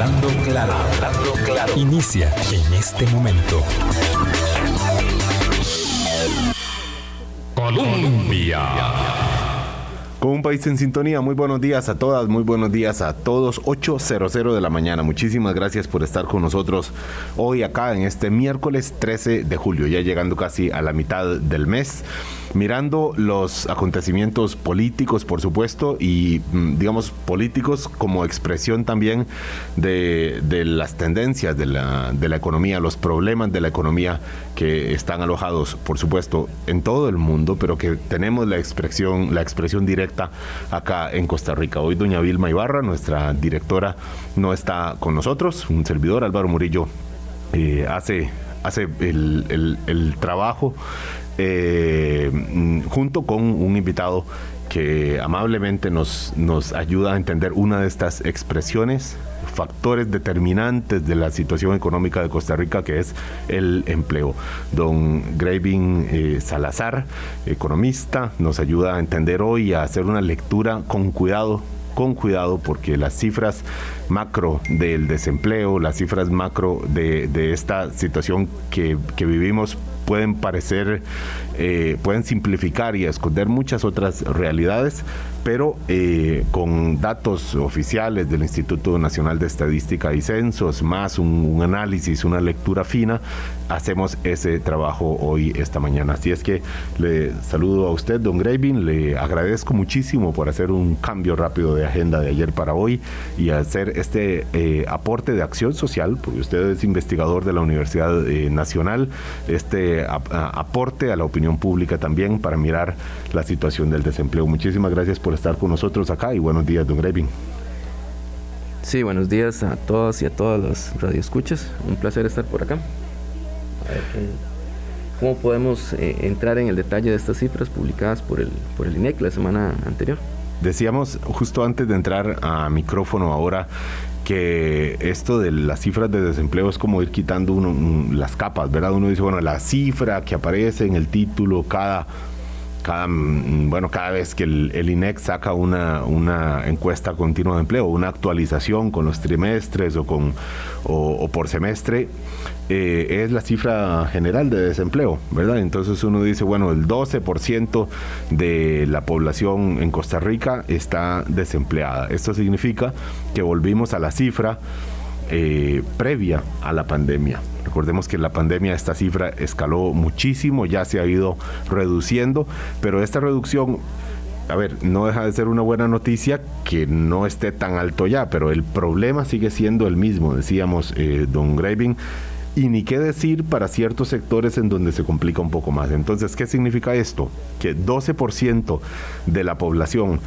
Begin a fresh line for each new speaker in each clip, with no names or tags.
Hablando claro, hablando claro. Inicia en este momento. Colombia.
Con un país en sintonía, muy buenos días a todas, muy buenos días a todos. 8.00 de la mañana. Muchísimas gracias por estar con nosotros hoy acá en este miércoles 13 de julio, ya llegando casi a la mitad del mes mirando los acontecimientos políticos, por supuesto, y mm, digamos políticos como expresión también de, las tendencias de la, economía, los problemas de la economía que están alojados, por supuesto, en todo el mundo, pero que tenemos la expresión, la expresión directa acá en Costa Rica. Hoy doña Vilma Ibarra, nuestra directora, no está con nosotros, un servidor, Álvaro Murillo, eh, hace hace el, el, trabajo eh, junto con un invitado que amablemente nos, nos ayuda a entender una de estas expresiones, factores determinantes de la situación económica de Costa Rica, que es el empleo. Don Graving eh, Salazar, economista, nos ayuda a entender hoy, a hacer una lectura con cuidado con cuidado porque las cifras macro del desempleo, las cifras macro de, esta situación que vivimos pueden parecer, eh, pueden simplificar y esconder muchas otras realidades, pero eh, con datos oficiales del Instituto Nacional de Estadística y Censos, más un, análisis, una lectura fina, hacemos ese trabajo hoy, esta mañana. Así es que le saludo a usted, don Gravin, le agradezco muchísimo por hacer un cambio rápido de agenda de ayer para hoy y hacer este eh, aporte de acción social, porque usted es investigador de la Universidad Nacional, este aporte a la opinión pública también para mirar la situación del desempleo. Muchísimas gracias por estar con nosotros acá y buenos días, don Grevin.
Sí, buenos días a todas y a todas las radioescuchas. Un placer estar por acá. ¿Cómo podemos eh, entrar en el detalle de estas cifras publicadas por el, por el INEC la semana anterior?
Decíamos justo antes de entrar a micrófono ahora que esto de las cifras de desempleo es como ir quitando uno, las capas, ¿verdad? Uno dice, bueno, la cifra que aparece en el título cada cada, mm, bueno, cada vez que el, INEC saca una, una, encuesta continua de empleo, una actualización con los trimestres o, con, o, por semestre, eh, es la cifra general de desempleo, ¿verdad? Entonces uno dice, bueno, el 12% de la población en Costa Rica está desempleada. Esto significa que volvimos a la cifra eh, previa a la pandemia. Recordemos que la pandemia esta cifra escaló muchísimo, ya se ha ido reduciendo, pero esta reducción a ver, no deja de ser una buena noticia que no esté tan alto ya, pero el problema sigue siendo el mismo, decíamos eh, Don Graving, y ni qué decir para ciertos sectores en donde se complica un poco más. Entonces, ¿qué significa esto? Que 12% de la población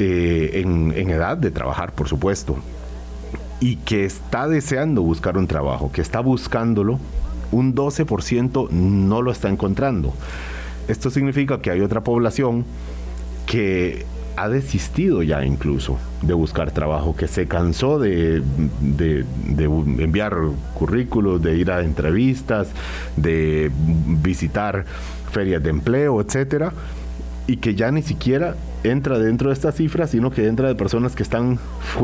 eh, en, en edad de trabajar, por supuesto, y que está deseando buscar un trabajo, que está buscándolo, un 12% no lo está encontrando. Esto significa que hay otra población que ha desistido ya incluso de buscar trabajo, que se cansó de, enviar currículos, de ir a entrevistas, de visitar ferias de empleo, etcétera, y que ya ni siquiera entra dentro de estas cifras, sino que entra de personas que están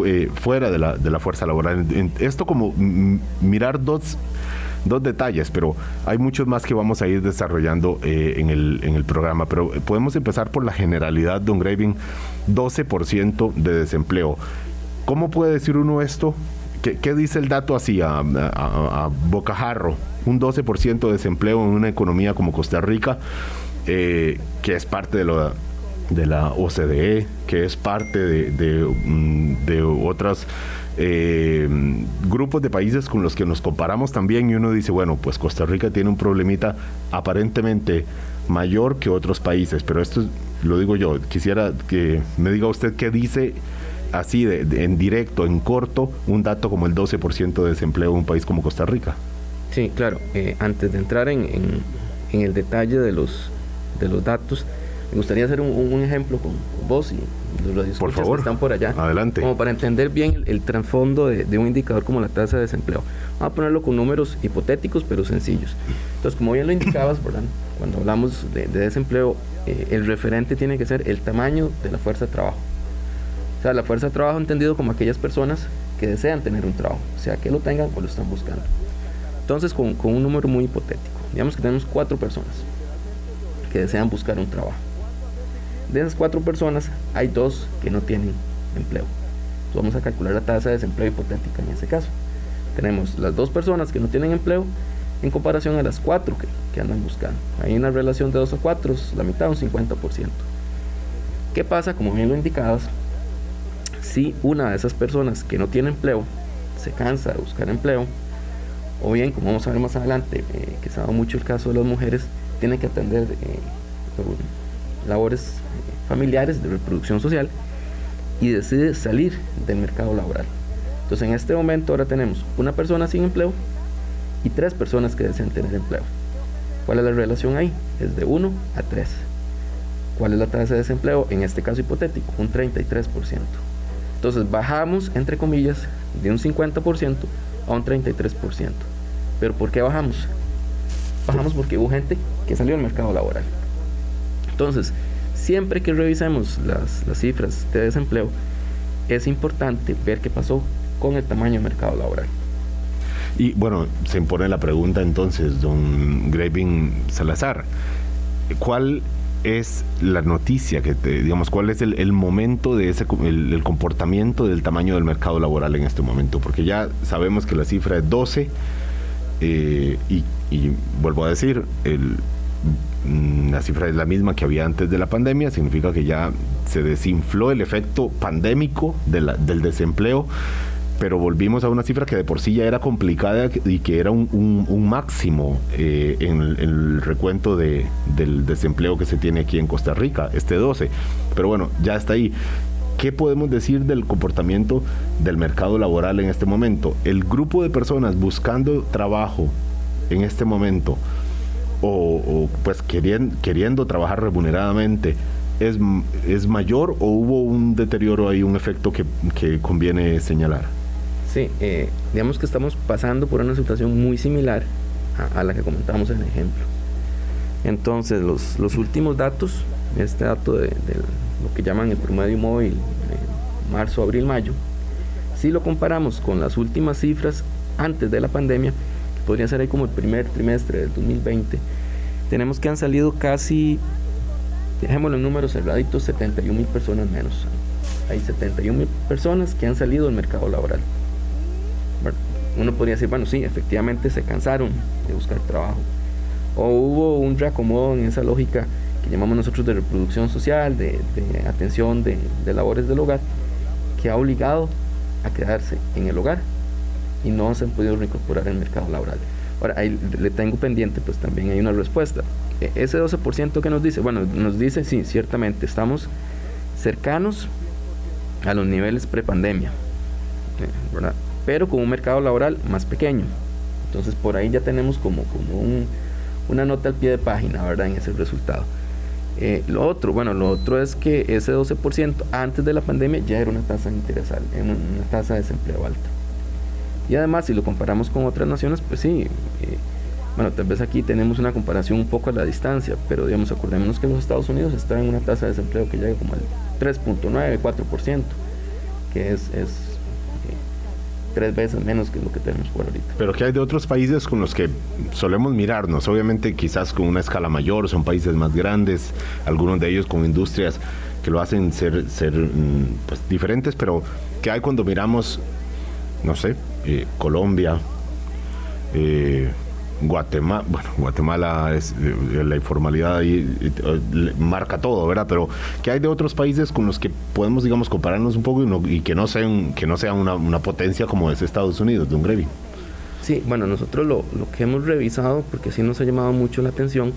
eh, fuera de la, de la, fuerza laboral. Esto como mirar dos, dos, detalles, pero hay muchos más que vamos a ir desarrollando eh, en, el, en, el, programa. Pero podemos empezar por la generalidad, Don Graving, 12% de desempleo. ¿Cómo puede decir uno esto? ¿Qué, dice el dato así a, a, bocajarro? Un 12% de desempleo en una economía como Costa Rica, eh, que es parte de lo de la OCDE, que es parte de, mm, otros eh, grupos de países con los que nos comparamos también y uno dice, bueno, pues Costa Rica tiene un problemita aparentemente mayor que otros países, pero esto lo digo yo, quisiera que me diga usted qué dice así de, en directo, en corto, un dato como el 12% de desempleo en un país como Costa Rica.
Sí, claro, eh, antes de entrar en, en, el detalle de los, de los datos, me gustaría hacer un, ejemplo con, vos y los
por favor,
que están por allá.
Adelante.
Como para entender bien el, trasfondo de, un indicador como la tasa de desempleo. Vamos a ponerlo con números hipotéticos pero sencillos. Entonces, como bien lo indicabas, ¿verdad? cuando hablamos de, desempleo, eh, el referente tiene que ser el tamaño de la fuerza de trabajo. O sea, la fuerza de trabajo entendido como aquellas personas que desean tener un trabajo, sea que lo tengan o lo están buscando. Entonces, con, con un número muy hipotético, digamos que tenemos cuatro personas que desean buscar un trabajo. De esas cuatro personas, hay dos que no tienen empleo. vamos a calcular la tasa de desempleo hipotética en ese caso. Tenemos las dos personas que no tienen empleo en comparación a las cuatro que, que andan buscando. Hay una relación de 2 a 4, la mitad, un 50%. ¿Qué pasa? Como bien lo indicabas, si una de esas personas que no tiene empleo se cansa de buscar empleo, o bien, como vamos a ver más adelante, eh, que se ha dado mucho el caso de las mujeres, tiene que atender eh, labores familiares de reproducción social y decide salir del mercado laboral. Entonces en este momento ahora tenemos una persona sin empleo y tres personas que desean tener empleo. ¿Cuál es la relación ahí? Es de 1 a 3. ¿Cuál es la tasa de desempleo? En este caso hipotético, un 33%. Entonces bajamos, entre comillas, de un 50% a un 33%. ¿Pero por qué bajamos? Bajamos porque hubo gente que salió al mercado laboral. Entonces, siempre que revisemos las, las cifras de desempleo, es importante ver qué pasó con el tamaño del mercado laboral.
Y bueno, se impone la pregunta entonces, don Graving Salazar, ¿cuál es la noticia que te, digamos, cuál es el, momento de ese el, comportamiento del tamaño del mercado laboral en este momento? Porque ya sabemos que la cifra es 12 eh, y, y, vuelvo a decir, el, mm, la cifra es la misma que había antes de la pandemia, significa que ya se desinfló el efecto pandémico del desempleo pero volvimos a una cifra que de por sí ya era complicada y que era un, máximo eh, en, el, recuento de, del desempleo que se tiene aquí en Costa Rica, este 12. Pero bueno, ya está ahí. ¿Qué podemos decir del comportamiento del mercado laboral en este momento? El grupo de personas buscando trabajo en este momento o, pues queriendo, queriendo trabajar remuneradamente, es, es, mayor o hubo un deterioro ahí, un efecto que, que conviene señalar?
Sí, eh, digamos que estamos pasando por una situación muy similar a, la que comentábamos en el ejemplo. Entonces, los, los últimos datos, este dato de, lo que llaman el promedio móvil de marzo, abril, mayo, si lo comparamos con las últimas cifras antes de la pandemia, que podría ser ahí como el primer trimestre del 2020, tenemos que han salido casi, dejémoslo en números cerraditos, 71 mil personas menos. Hay 71 mil personas que han salido del mercado laboral uno podría decir, bueno, sí, efectivamente se cansaron de buscar trabajo. O hubo un reacomodo en esa lógica que llamamos nosotros de reproducción social, de, atención de, labores del hogar, que ha obligado a quedarse en el hogar y no se han podido reincorporar al mercado laboral. Ahora, ahí le tengo pendiente, pues también hay una respuesta. E, ese 12% que nos dice, bueno, nos dice, sí, ciertamente, estamos cercanos a los niveles prepandemia, eh, ¿verdad? pero con un mercado laboral más pequeño. Entonces por ahí ya tenemos como, como una nota al pie de página, ¿verdad? En ese resultado. Eh, lo otro, bueno, lo otro es que ese 12% antes de la pandemia ya era una tasa interesal, una tasa de desempleo alta. Y además, si lo comparamos con otras naciones, pues sí, eh, bueno, tal vez aquí tenemos una comparación un poco a la distancia, pero digamos, acordémonos que los Estados Unidos está en una tasa de desempleo que llega como al 3.9, 4%, que es tres veces menos que lo que tenemos por ahorita.
Pero ¿qué hay de otros países con los que solemos mirarnos? Obviamente quizás con una escala mayor, son países más grandes, algunos de ellos con industrias que lo hacen ser, ser mm, pues, diferentes, pero ¿qué hay cuando miramos, no sé, eh, Colombia, eh, Guatemala, bueno, Guatemala es eh, la informalidad ahí eh, marca todo, ¿verdad? Pero ¿qué hay de otros países con los que podemos, digamos, compararnos un poco y, que no sean, que no sean una, potencia como es Estados Unidos, de un Grevy?
Sí, bueno, nosotros lo, que hemos revisado, porque sí nos ha llamado mucho la atención,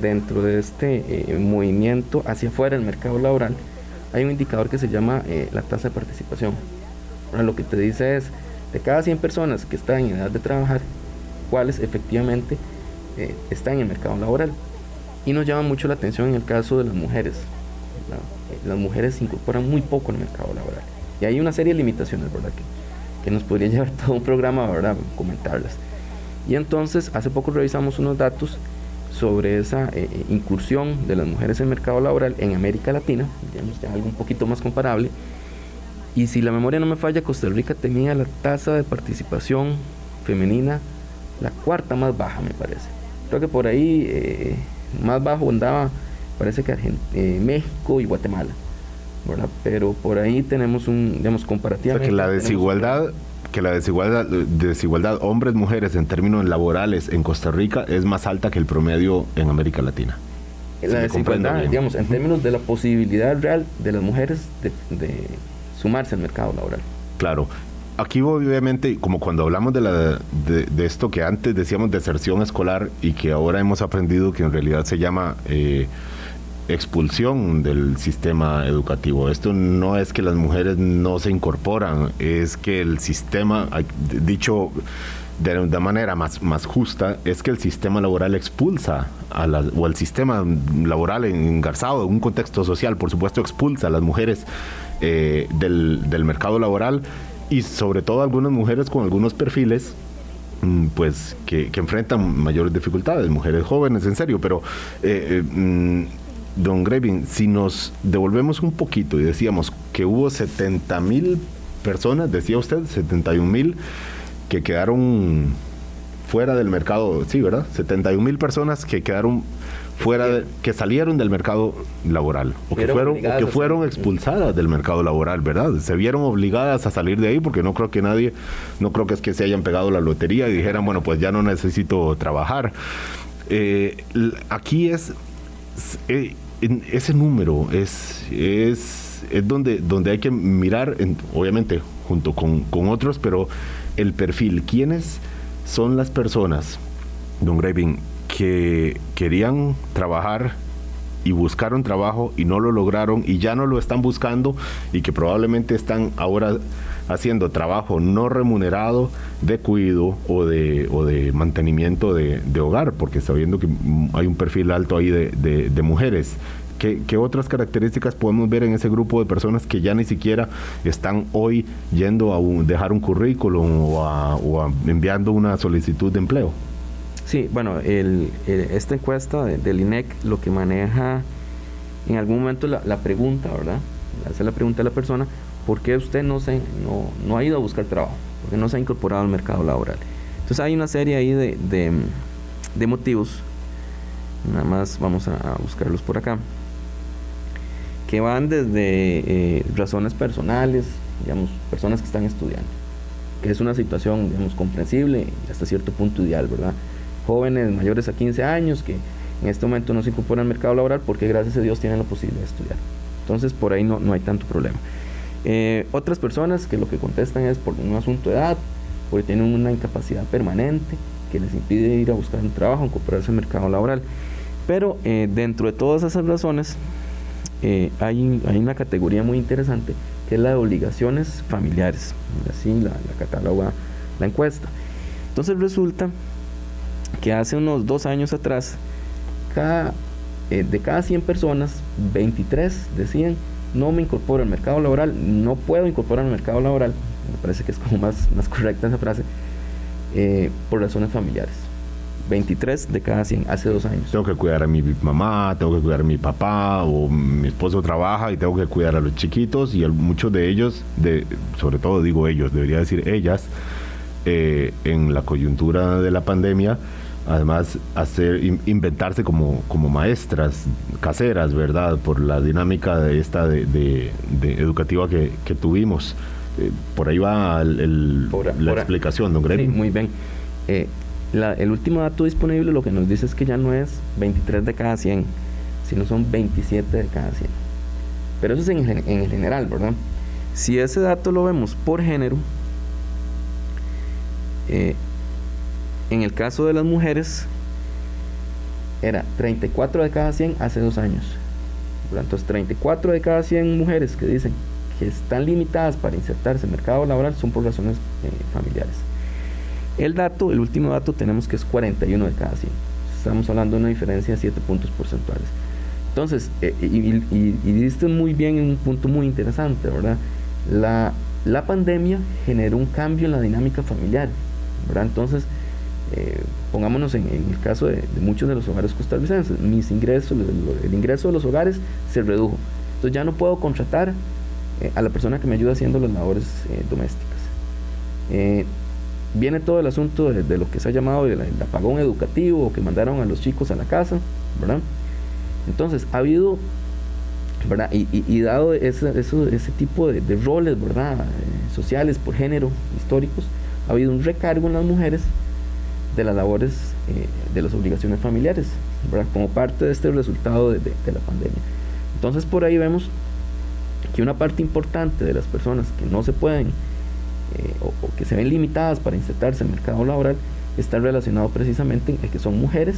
dentro de este eh, movimiento hacia afuera del mercado laboral, hay un indicador que se llama la tasa de participación. Ahora, lo que te dice es, de cada 100 personas que están en edad de trabajar, cuáles efectivamente eh, están en el mercado laboral. Y nos llama mucho la atención en el caso de las mujeres. Eh, las mujeres se incorporan muy poco el mercado laboral. Y hay una serie de limitaciones, ¿verdad? Que, que nos podría llevar todo un programa, ¿verdad? Comentarlas. Y entonces, hace poco revisamos unos datos sobre esa eh, incursión de las mujeres en el mercado laboral en América Latina, digamos ya algo un poquito más comparable, Y si la memoria no me falla, Costa Rica tenía la tasa de participación femenina la cuarta más baja, me parece. Creo que por ahí eh, más bajo andaba, parece que eh, México y Guatemala. ¿verdad? Pero por ahí tenemos un, digamos, comparativamente.
que la desigualdad que la desigualdad, desigualdad hombres-mujeres en términos laborales en Costa Rica es más alta que el promedio en América Latina.
La desigualdad, digamos, en términos de la posibilidad real de las mujeres de, sumarse al mercado laboral.
Claro. Aquí obviamente, como cuando hablamos de, la, de, esto que antes decíamos deserción escolar y que ahora hemos aprendido que en realidad se llama eh, expulsión del sistema educativo. Esto no es que las mujeres no se incorporan, es que el sistema, dicho de, una manera más, más justa, es que el sistema laboral expulsa a las, o el sistema laboral engarzado en un contexto social, por supuesto, expulsa a las mujeres eh, del, del mercado laboral y sobre todo algunas mujeres con algunos perfiles mm, pues que, enfrentan mayores dificultades, mujeres jóvenes, en serio, pero eh, eh, mm, don Grevin, si nos devolvemos un poquito y decíamos que hubo 70 mil personas, decía usted, 71 mil que quedaron fuera del mercado, sí, ¿verdad? 71 mil personas que quedaron fuera, que salieron del mercado laboral o que fueron, o que fueron expulsadas del mercado laboral, ¿verdad? Se vieron obligadas a salir de ahí porque no creo que nadie, no creo que es que se hayan pegado la lotería y dijeran, bueno, pues ya no necesito trabajar. Eh, aquí es eh, ese número es, es, es, donde, donde hay que mirar, obviamente junto con, con, otros, pero el perfil. ¿Quiénes son las personas, don Graving, que querían trabajar y buscaron trabajo y no lo lograron y ya no lo están buscando y que probablemente están ahora haciendo trabajo no remunerado de cuidado o de, o de mantenimiento de, hogar, porque sabiendo que hay un perfil alto ahí de, mujeres. ¿Qué, otras características podemos ver en ese grupo de personas que ya ni siquiera están hoy yendo a dejar un currículum o, enviando una solicitud de empleo?
Sí, bueno, esta encuesta del INEC lo que maneja en algún momento la, pregunta, ¿verdad? Hace la pregunta a la persona, ¿por qué usted no, se, no, ha ido a buscar trabajo? ¿Por qué no se ha incorporado al mercado laboral? Entonces hay una serie ahí de, motivos, nada más vamos a, buscarlos por acá, que van desde eh, razones personales, digamos, personas que están estudiando, que es una situación, digamos, comprensible hasta cierto punto ideal, ¿verdad? Jóvenes mayores a 15 años que en este momento no se incorporan al mercado laboral porque gracias a Dios tienen la posibilidad de estudiar. Entonces por ahí no, no hay tanto problema. Eh, otras personas que lo que contestan es por un asunto de edad, porque tienen una incapacidad permanente que les impide ir a buscar un trabajo, incorporarse al mercado laboral. Pero eh, dentro de todas esas razones eh, hay, hay, una categoría muy interesante que es la de obligaciones familiares. Así la, la cataloga la encuesta. Entonces resulta que hace unos dos años atrás, cada, de cada 100 personas, 23 decían no me incorporo al mercado laboral, no puedo incorporar al mercado laboral, me parece que es como más, más correcta esa frase, eh, por razones familiares. 23 de cada 100, hace dos años.
Tengo que cuidar a mi mamá, tengo que cuidar a mi papá, o mi esposo trabaja y tengo que cuidar a los chiquitos, y muchos de ellos, sobre todo digo ellos, debería decir ellas, eh, en la coyuntura de la pandemia, además hacer inventarse como, como maestras caseras, ¿verdad? Por la dinámica de esta de, educativa que, tuvimos. Eh, por ahí va la explicación, don Greg.
muy bien. Eh, el último dato disponible lo que nos dice es que ya no es 23 de cada 100, sino son 27 de cada 100. Pero eso es en, en el general, ¿verdad? Si ese dato lo vemos por género, eh, en el caso de las mujeres, era 34 de cada 100 hace dos años. Entonces, 34 de cada 100 mujeres que dicen que están limitadas para insertarse en el mercado laboral son por razones eh, familiares. El dato, el último dato, tenemos que es 41 de cada 100. Estamos hablando de una diferencia de 7 puntos porcentuales. Entonces, eh, y, y, muy bien en un punto muy interesante, ¿verdad? La pandemia generó un cambio en la dinámica familiar, Entonces, eh, pongámonos en, el caso de, muchos de los hogares costarricenses, mis ingresos, el, ingreso de los hogares se redujo. Entonces ya no puedo contratar eh, a la persona que me ayuda haciendo las labores eh, domésticas. Viene todo el asunto de, lo que se ha llamado el, apagón educativo, que mandaron a los chicos a la casa, ¿verdad? Entonces, ha habido, ¿verdad? Y, dado ese, ese tipo de, roles, ¿verdad? sociales por género, históricos, ha habido un recargo en las mujeres de las labores, de las obligaciones familiares. Como parte de este resultado de la pandemia. Entonces, por ahí vemos que una parte importante de las personas que no se pueden eh, o, que se ven limitadas para insertarse en el mercado laboral está relacionado precisamente en que son mujeres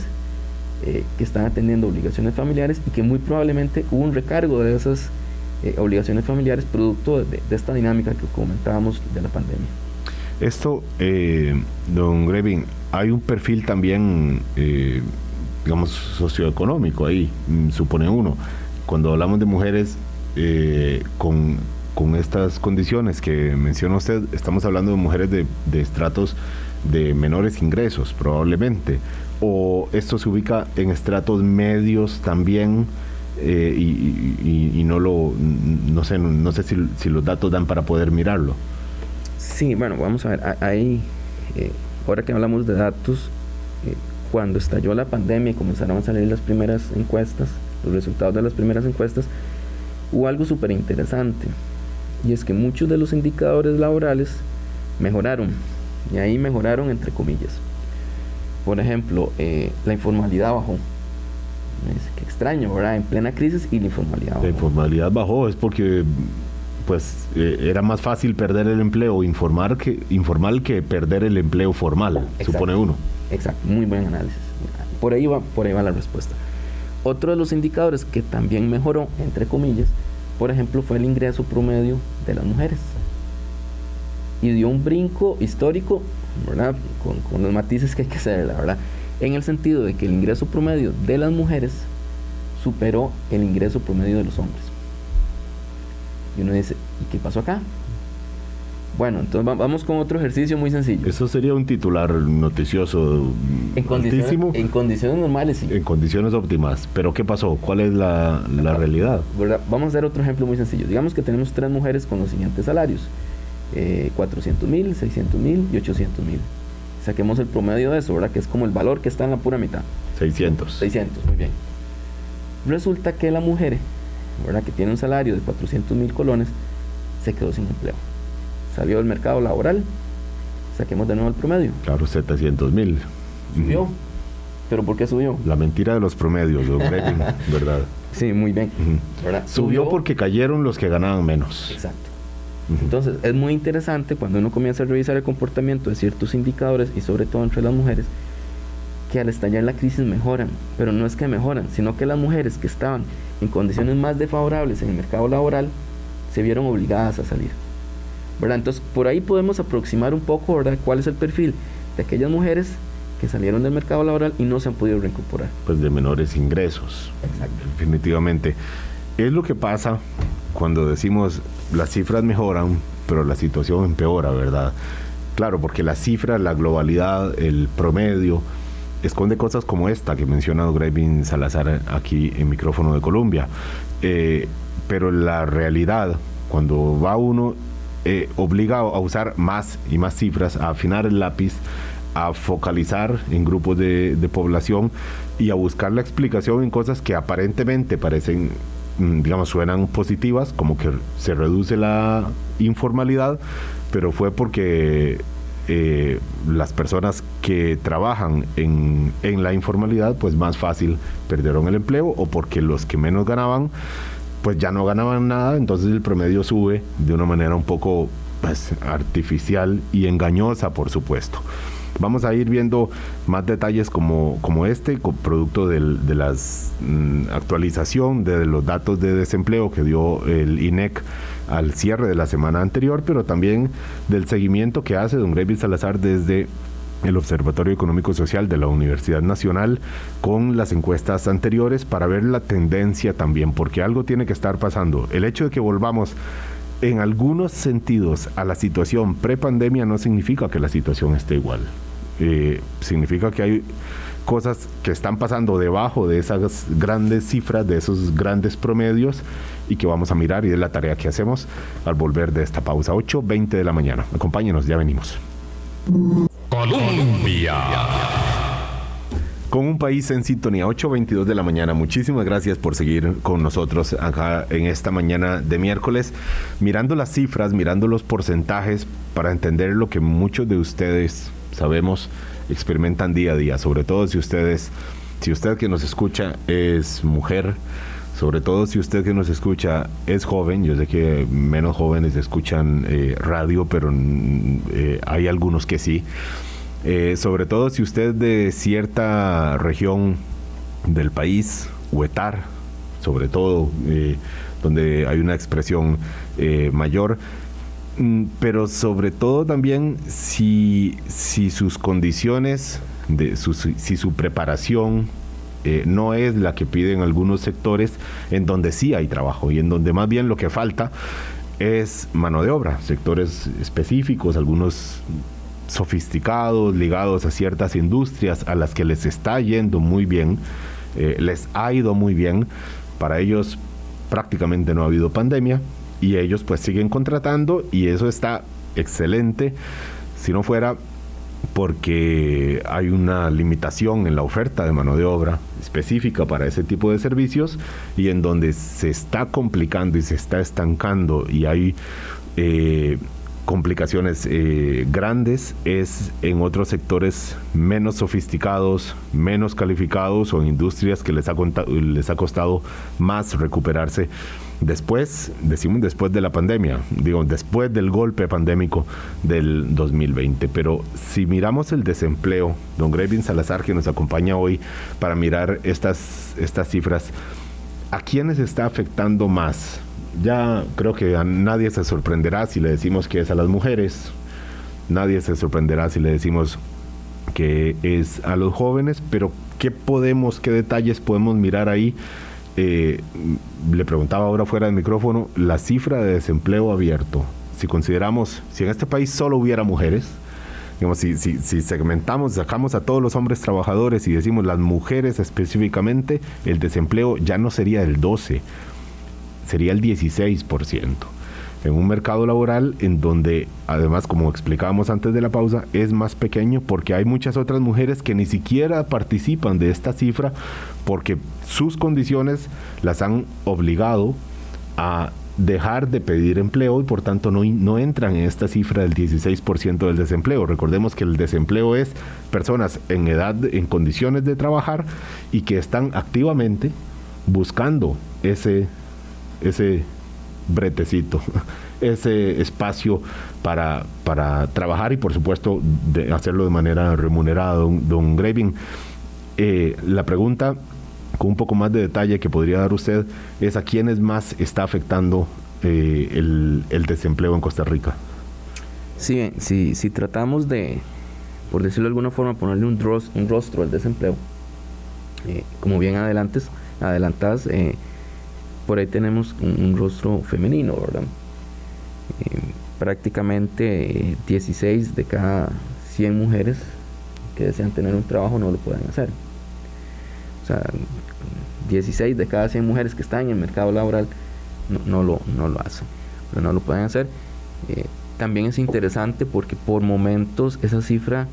eh, que están atendiendo obligaciones familiares y que muy probablemente hubo un recargo de esas eh, obligaciones familiares producto de, esta dinámica que comentábamos de la pandemia.
Esto, don Grevin, hay un perfil también, digamos, socioeconómico ahí, mm, supone uno. Cuando hablamos de mujeres, eh, con, estas condiciones que menciona usted, estamos hablando de mujeres de, estratos de menores ingresos, probablemente, o esto se ubica en estratos medios también. Eh, y, no lo no sé no sé si, los datos dan para poder mirarlo
sí bueno vamos a ver ahí eh, ahora que hablamos de datos cuando estalló la pandemia y comenzaron a salir las primeras encuestas los resultados de las primeras encuestas hubo algo súper interesante y es que muchos de los indicadores laborales mejoraron y ahí mejoraron entre comillas. Por ejemplo, eh, la informalidad bajó. Es que extraño, ¿verdad? En plena crisis y la informalidad bajó.
La informalidad bajó, es porque pues eh, era más fácil perder el empleo informar que, informal que perder el empleo formal, supone uno.
Exacto, muy buen análisis. Por ahí va, por ahí va la respuesta. Otro de los indicadores que también mejoró, entre comillas, por ejemplo, fue el ingreso promedio de las mujeres. Y dio un brinco histórico, ¿verdad? Con, los matices que hay que hacer, la verdad. En el sentido de que el ingreso promedio de las mujeres superó el ingreso promedio de los hombres. Y uno dice, ¿y qué pasó acá? Bueno, entonces vamos con otro ejercicio muy sencillo.
Eso sería un titular noticioso
en condiciones, En condiciones normales, sí.
En condiciones óptimas. Pero ¿qué pasó? ¿Cuál es la, realidad?
Vamos a hacer otro ejemplo muy sencillo. Digamos que tenemos tres mujeres con los siguientes salarios. Eh, 400 mil, 600 mil y 800 mil. Saquemos el promedio de eso, ¿verdad? Que es como el valor que está en la pura mitad.
600.
600, muy bien. Resulta que la mujer, ¿verdad? Que tiene un salario de 400 mil colones, se quedó sin empleo salió del mercado laboral, saquemos de nuevo el promedio.
Claro, 700 mil.
Subió. ¿Pero por qué subió?
La mentira de los promedios, ¿verdad?
Sí, muy bien.
Subió, porque cayeron los que ganaban menos.
Exacto. Entonces, es muy interesante cuando uno comienza a revisar el comportamiento de ciertos indicadores y sobre todo entre las mujeres, que al estallar la crisis mejoran, pero no es que mejoran, sino que las mujeres que estaban en condiciones más desfavorables en el mercado laboral se vieron obligadas a salir. Entonces, por ahí podemos aproximar un poco, ¿verdad?, cuál es el perfil de aquellas mujeres que salieron del mercado laboral y no se han podido reincorporar.
Pues de menores ingresos.
Exacto.
Definitivamente. Es lo que pasa cuando decimos las cifras mejoran, pero la situación empeora, ¿verdad? Claro, porque las cifras, la globalidad, el promedio, esconde cosas como esta que menciona Gravin Salazar aquí en micrófono de Colombia. Eh, pero la realidad, cuando va uno eh, obliga a usar más y más cifras, a afinar el lápiz, a focalizar en grupos de, población y a buscar la explicación en cosas que aparentemente parecen, mm, digamos, suenan positivas, como que se reduce la informalidad, pero fue porque eh, las personas que trabajan en, en la informalidad, pues más fácil perdieron el empleo o porque los que menos ganaban pues ya no ganaban nada, entonces el promedio sube de una manera un poco pues, artificial y engañosa, por supuesto. Vamos a ir viendo más detalles como, como este, producto de la mm, actualización de los datos de desempleo que dio el INEC al cierre de la semana anterior, pero también del seguimiento que hace don Grevis Salazar desde el Observatorio Económico Social de la Universidad Nacional con las encuestas anteriores para ver la tendencia también, porque algo tiene que estar pasando. El hecho de que volvamos en algunos sentidos a la situación pre-pandemia no significa que la situación esté igual. Eh, significa que hay cosas que están pasando debajo de esas grandes cifras, de esos grandes promedios y que vamos a mirar y es la tarea que hacemos al volver de esta pausa. 8.20 de la mañana. Acompáñenos, ya venimos.
Colombia.
Con un país en sintonía, 8.22 de la mañana. Muchísimas gracias por seguir con nosotros acá en esta mañana de miércoles, mirando las cifras, mirando los porcentajes para entender lo que muchos de ustedes sabemos experimentan día a día, sobre todo si ustedes, si usted que nos escucha es mujer, sobre todo si usted que nos escucha es joven, yo sé que menos jóvenes escuchan eh, radio, pero mm, eh, hay algunos que sí. Eh, sobre todo si usted de cierta región del país, Huetar, sobre todo, donde hay una expresión mayor, mm, pero sobre todo también si, si sus condiciones, de si su preparación eh, no es la que piden algunos sectores en donde sí hay trabajo y en donde más bien lo que falta es mano de obra, sectores específicos, algunos sofisticados, ligados a ciertas industrias a las que les está yendo muy bien, eh, les ha ido muy bien, para ellos prácticamente no ha habido pandemia y ellos pues siguen contratando y eso está excelente. Si no fuera porque hay una limitación en la oferta de mano de obra específica para ese tipo de servicios y en donde se está complicando y se está estancando y hay eh, complicaciones eh, grandes es en otros sectores menos sofisticados, menos calificados o industrias que les ha, les ha costado más recuperarse después, decimos después de la pandemia, digo, después del golpe pandémico del 2020. Pero si miramos el desempleo, don Grevin Salazar, que nos acompaña hoy para mirar estas, estas cifras, ¿a quiénes está afectando más? Ya creo que a nadie se sorprenderá si le decimos que es a las mujeres, nadie se sorprenderá si le decimos que es a los jóvenes, pero ¿qué podemos, qué detalles podemos mirar ahí? Eh, le preguntaba ahora fuera del micrófono, la cifra de desempleo abierto, si consideramos, si en este país solo hubiera mujeres, digamos, si, si, si, segmentamos, sacamos a todos los hombres trabajadores y decimos las mujeres específicamente, el desempleo ya no sería el 12, sería el 16% en un mercado laboral en donde, además, como explicábamos antes de la pausa, es más pequeño porque hay muchas otras mujeres que ni siquiera participan de esta cifra porque sus condiciones las han obligado a dejar de pedir empleo y por tanto no, no entran en esta cifra del 16% del desempleo. Recordemos que el desempleo es personas en edad, en condiciones de trabajar y que están activamente buscando ese, ese bretecito, ese espacio para, para trabajar y por supuesto de hacerlo de manera remunerada, don, don Graving. Eh, la pregunta con un poco más de detalle que podría dar usted es a quiénes más está afectando eh, el, desempleo en Costa Rica.
Sí, si, si tratamos de, por decirlo de alguna forma, ponerle un, rostro, un rostro al desempleo, eh, como bien adelantes, adelantadas, por ahí tenemos un, rostro femenino, ¿verdad? Eh, prácticamente 16 de cada 100 mujeres que desean tener un trabajo no lo pueden hacer. O sea, 16 de cada 100 mujeres que están en el mercado laboral no, lo, no lo hacen, pero no lo pueden hacer. Eh, también es interesante porque por momentos esa cifra,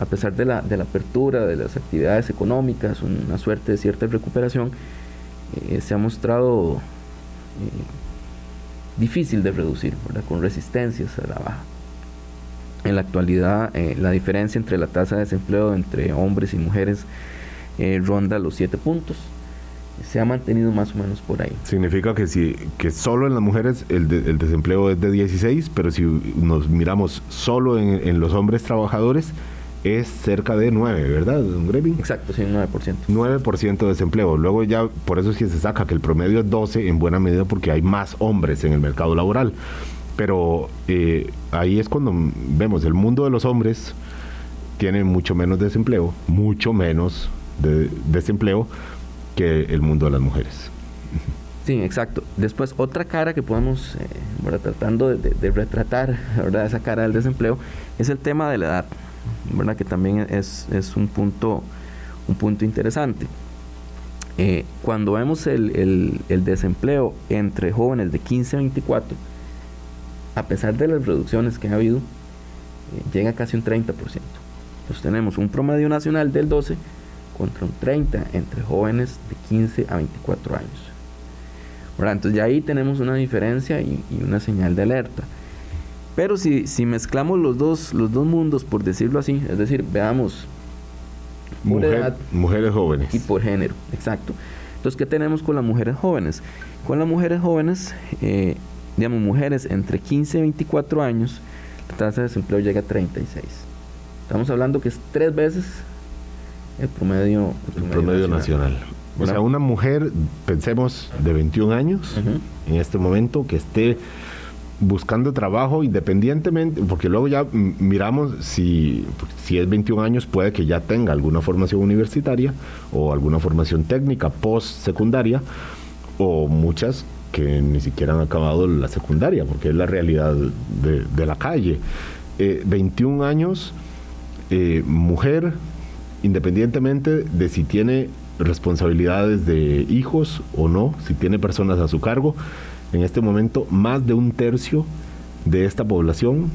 a pesar de la, de la apertura de las actividades económicas, una suerte de cierta recuperación, eh, se ha mostrado eh, difícil de reducir, con resistencias a la baja. En la actualidad, eh, la diferencia entre la tasa de desempleo entre hombres y mujeres ronda los 7 puntos. Se ha mantenido más o menos por ahí.
Significa que si que solo en las mujeres el, desempleo es de 16, pero si nos miramos solo en los hombres trabajadores, es cerca de 9, ¿verdad, don Grevin?
Exacto, sí, 9%.
9% de desempleo. Luego ya, por eso es que se saca que el promedio es 12 en buena medida porque hay más hombres en el mercado laboral. Pero eh, ahí es cuando vemos el mundo de los hombres tiene mucho menos desempleo, mucho menos de desempleo que el mundo de las mujeres.
Sí, exacto. Después, otra cara que podemos, eh, tratando de, de, retratar ¿verdad? esa cara del desempleo, es el tema de la edad. ¿Verdad? que también es, un punto un punto interesante. Eh, cuando vemos el, desempleo entre jóvenes de 15 a 24, a pesar de las reducciones que ha habido, eh, llega casi un 30%. Entonces tenemos un promedio nacional del 12 contra un 30 entre jóvenes de 15 a 24 años. Entonces ya ahí tenemos una diferencia y, una señal de alerta. Pero si, si, mezclamos los dos, los dos mundos, por decirlo así, es decir, veamos
mujeres jóvenes.
Y por género, exacto. Entonces, ¿qué tenemos con las mujeres jóvenes? Con las mujeres jóvenes, eh, digamos, mujeres entre 15 y 24 años, la tasa de desempleo llega a 36. Estamos hablando que es tres veces el promedio,
el promedio, nacional. O sea, una mujer, pensemos, de 21 años, en este momento, que esté buscando trabajo independientemente, porque luego ya miramos si, si es 21 años puede que ya tenga alguna formación universitaria o alguna formación técnica post secundaria o muchas que ni siquiera han acabado la secundaria, porque es la realidad de, la calle. 21 eh, años, eh, mujer, independientemente de si tiene responsabilidades de hijos o no, si tiene personas a su cargo, en este momento más de un tercio de esta población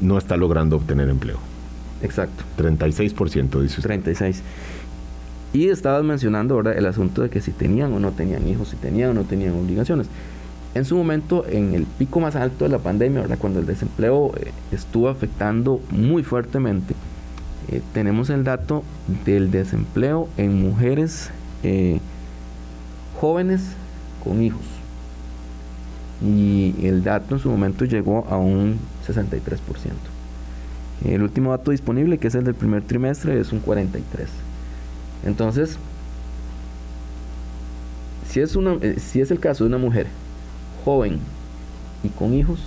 no está logrando obtener empleo.
Exacto.
36% dice usted.
36. Y estabas mencionando ahora el asunto de que si tenían o no tenían hijos, si tenían o no tenían obligaciones. En su momento, en el pico más alto de la pandemia, ¿verdad? cuando el desempleo eh, estuvo afectando muy fuertemente, eh, tenemos el dato del desempleo en mujeres eh, jóvenes con hijos y el dato en su momento llegó a un 63%. El último dato disponible, que es el del primer trimestre, es un 43%. Entonces, si es, una, eh, si es el caso de una mujer joven y con hijos,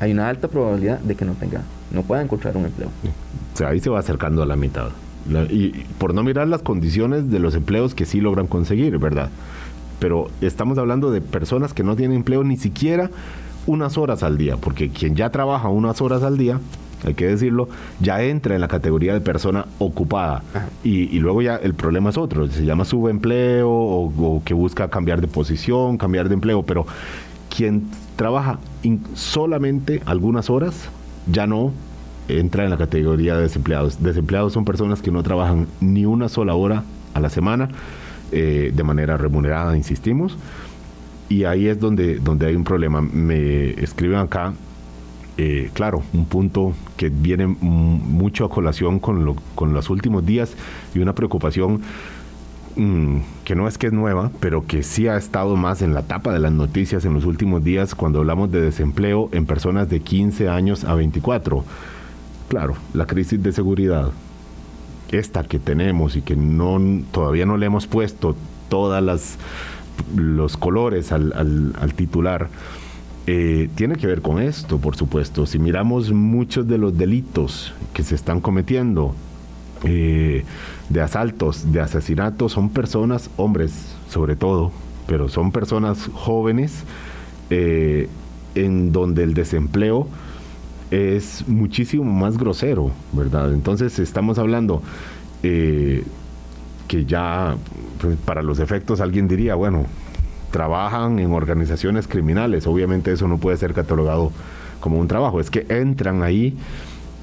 hay una alta probabilidad de que no tenga, no pueda encontrar un empleo.
O sea, ahí se va acercando a la mitad. y por no mirar las condiciones de los empleos que sí logran conseguir, ¿verdad? Pero estamos hablando de personas que no tienen empleo ni siquiera unas horas al día, porque quien ya trabaja unas horas al día, hay que decirlo, ya entra en la categoría de persona ocupada. Y, luego ya el problema es otro, se llama subempleo o, o que busca cambiar de posición, cambiar de empleo, pero quien trabaja solamente algunas horas, ya no entra en la categoría de desempleados. Desempleados son personas que no trabajan ni una sola hora a la semana eh, de manera remunerada, insistimos. Y ahí es donde, donde hay un problema. Me escriben acá, eh, claro, un punto que viene mucho a colación con, lo, con los últimos días y una preocupación mm, que no es que es nueva, pero que sí ha estado más en la tapa de las noticias en los últimos días cuando hablamos de desempleo en personas de 15 años a 24. Claro, la crisis de seguridad, esta que tenemos y que no todavía no le hemos puesto todas los colores al, titular eh, tiene que ver con esto por supuesto. Si miramos muchos de los delitos que se están cometiendo eh, de asaltos de asesinatos son personas hombres sobre todo pero son personas jóvenes eh, en donde el desempleo es muchísimo más grosero, ¿verdad? Entonces estamos hablando eh, que ya, pues, para los efectos, alguien diría, bueno, trabajan en organizaciones criminales, obviamente eso no puede ser catalogado como un trabajo, es que entran ahí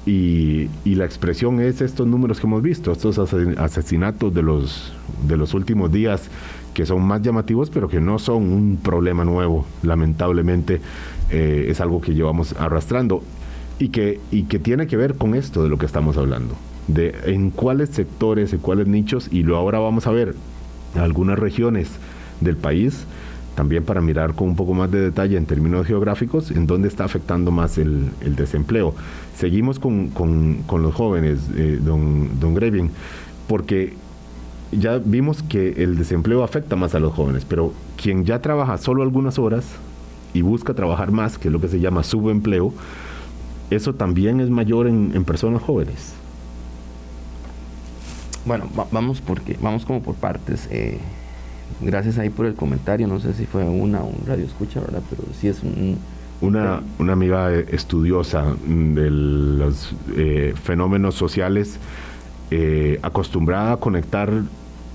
y, la expresión es estos números que hemos visto, estos asesinatos de los, de los últimos días que son más llamativos, pero que no son un problema nuevo, lamentablemente eh, es algo que llevamos arrastrando y que, y que tiene que ver con esto de lo que estamos hablando, de en cuáles sectores, en cuáles nichos, y luego ahora vamos a ver algunas regiones del país, también para mirar con un poco más de detalle en términos geográficos, en dónde está afectando más el, desempleo. Seguimos con, los jóvenes, eh, don, don Grevin, porque ya vimos que el desempleo afecta más a los jóvenes, pero quien ya trabaja solo algunas horas y busca trabajar más, que es lo que se llama subempleo, eso también es mayor en, personas jóvenes.
Bueno, vamos porque vamos como por partes. Eh, gracias ahí por el comentario. No sé si fue una o un radio escucha, ¿verdad? Pero sí es un,
una, una, amiga estudiosa de los eh, fenómenos sociales eh, acostumbrada a conectar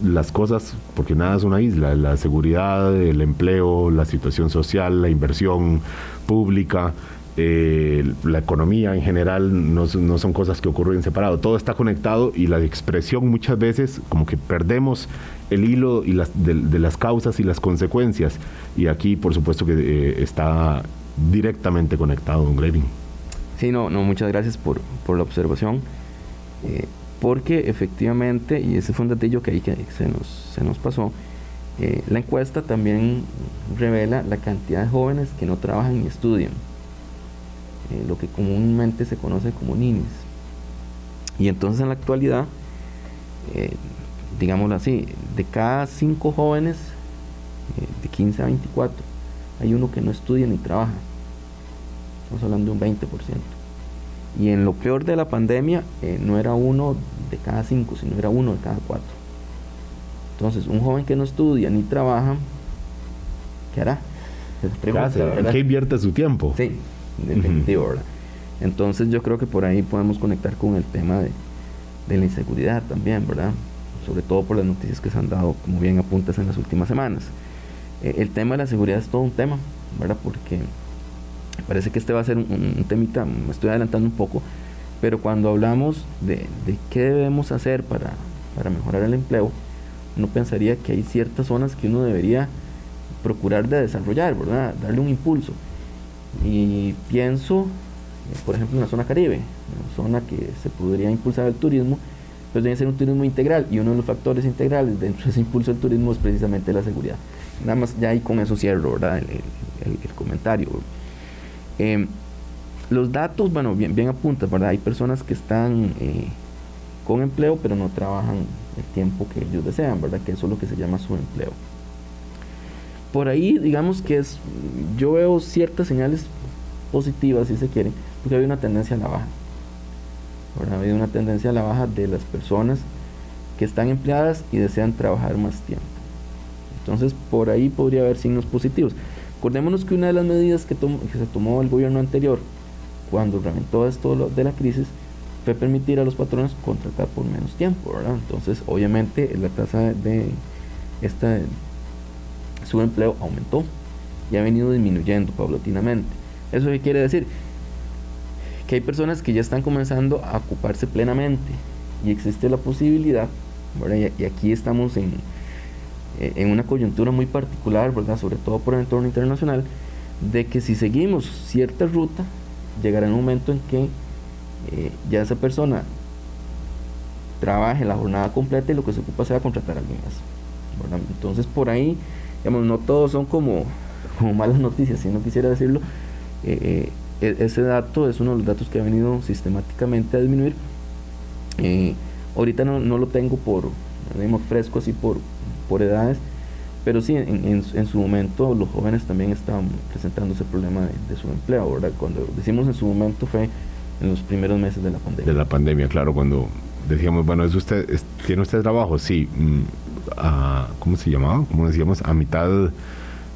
las cosas, porque nada es una isla, la seguridad, el empleo, la situación social, la inversión pública, eh, la economía en general no, son cosas que ocurren separado, todo está conectado y la expresión muchas veces como que perdemos el hilo y las, de, las causas y las consecuencias y aquí por supuesto que eh, está directamente conectado, don Grevin.
Sí, no, no, muchas gracias por, por la observación. Eh, porque efectivamente, y ese fue un datillo que ahí que se nos, se nos pasó, eh, la encuesta también revela la cantidad de jóvenes que no trabajan ni estudian, eh, lo que comúnmente se conoce como ninis. Y entonces en la actualidad, eh, digámoslo así, de cada cinco jóvenes de 15 a 24, hay uno que no estudia ni trabaja. Estamos hablando de un 20%. Y en lo peor de la pandemia, eh, no era uno de cada cinco, sino era uno de cada cuatro. Entonces, un joven que no estudia ni trabaja, ¿qué hará?
¿En qué invierte su tiempo?
Sí, definitivo, ¿verdad? Entonces, yo creo que por ahí podemos conectar con el tema de, la inseguridad también, ¿verdad? Sobre todo por las noticias que se han dado, como bien apuntas en las últimas semanas. Eh, el tema de la seguridad es todo un tema, ¿verdad? Porque parece que este va a ser un, temita, me estoy adelantando un poco, pero cuando hablamos de, qué debemos hacer para, mejorar el empleo, uno pensaría que hay ciertas zonas que uno debería procurar de desarrollar, ¿verdad? Darle un impulso. Y pienso, eh, por ejemplo, en la zona Caribe, una zona que se podría impulsar el turismo, pues debe ser un turismo integral y uno de los factores integrales dentro de ese impulso del turismo es precisamente la seguridad. Nada más ya ahí con eso cierro, ¿verdad? El, comentario. Em, los datos, bueno, bien, bien apuntan, ¿verdad? Hay personas que están eh, con empleo, pero no trabajan el tiempo que ellos desean, ¿verdad? Que eso es lo que se llama su empleo. Por ahí, digamos que es, yo veo ciertas señales positivas, si se quiere, porque hay una tendencia a la baja. ¿verdad? Hay una tendencia a la baja de las personas que están empleadas y desean trabajar más tiempo. Entonces, por ahí podría haber signos positivos. Acordémonos que una de las medidas que, se tomó el gobierno anterior cuando reventó esto de la crisis fue permitir a los patrones contratar por menos tiempo. Entonces, obviamente, la tasa de esta subempleo aumentó y ha venido disminuyendo paulatinamente. ¿Eso qué quiere decir? Que hay personas que ya están comenzando a ocuparse plenamente y existe la posibilidad, y aquí estamos en, eh, en una coyuntura muy particular, ¿verdad? sobre todo por el entorno internacional, de que si seguimos cierta ruta, llegará un momento en que eh, ya esa persona trabaje la jornada completa y lo que se ocupa sea contratar a alguien más. Entonces por ahí, digamos, no todos son como, como malas noticias, si no quisiera decirlo, eh, e-, ese dato es uno de los datos que ha venido sistemáticamente a disminuir. ahorita no, no, lo tengo por, digamos, fresco así por, por edades, pero sí, en, en, su momento los jóvenes también estaban presentando ese problema de, su empleo, ¿verdad? Cuando decimos en su momento fue en los primeros meses de la pandemia.
De la pandemia, claro, cuando decíamos, bueno, ¿es usted, ¿tiene usted trabajo? Sí. Mm, a, ¿Cómo se llamaba? Como decíamos, a mitad...